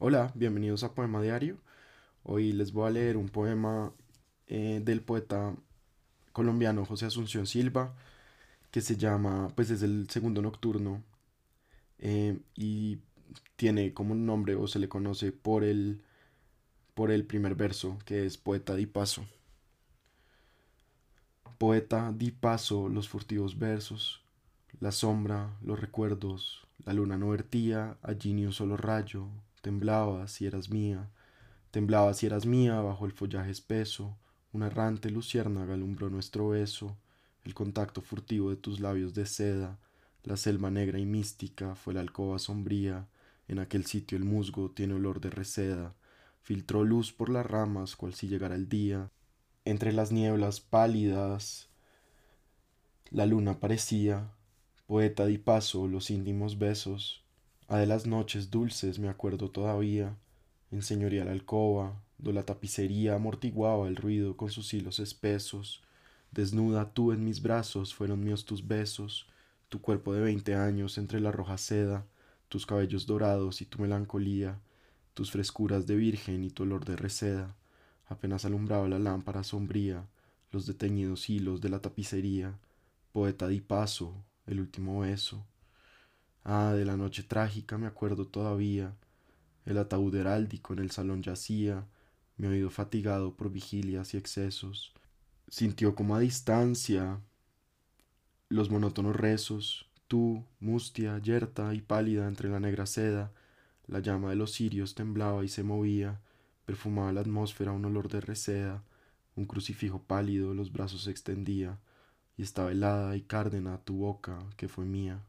Hola, bienvenidos a Poema Diario. Hoy les voy a leer un poema eh, del poeta colombiano José Asunción Silva, que se llama, pues es el segundo nocturno, eh, y tiene como nombre o se le conoce por el, por el primer verso, que es Poeta di paso. Poeta di paso los furtivos versos, la sombra, los recuerdos, la luna no vertía allí ni un solo rayo, temblaba si eras mía, temblaba si eras mía bajo el follaje espeso, una errante luciérnaga alumbró nuestro beso, el contacto furtivo de tus labios de seda, la selva negra y mística fue la alcoba sombría, en aquel sitio el musgo tiene olor de reseda, filtró luz por las ramas cual si llegara el día, entre las nieblas pálidas la luna parecía, poeta di paso los íntimos besos, a de las noches dulces me acuerdo todavía, en señorial alcoba, do la tapicería amortiguaba el ruido con sus hilos espesos. Desnuda tú en mis brazos, fueron míos tus besos, tu cuerpo de veinte años entre la roja seda, tus cabellos dorados y tu melancolía, tus frescuras de virgen y tu olor de reseda. Apenas alumbraba la lámpara sombría, los deteñidos hilos de la tapicería. Poeta di paso, el último beso. Ah, de la noche trágica me acuerdo todavía. El ataúd heráldico en el salón yacía, mi oído fatigado por vigilias y excesos. Sintió como a distancia los monótonos rezos, tú, mustia, yerta y pálida entre la negra seda, la llama de los cirios temblaba y se movía, perfumaba la atmósfera un olor de reseda, un crucifijo pálido los brazos extendía, y estaba helada y cárdena tu boca que fue mía.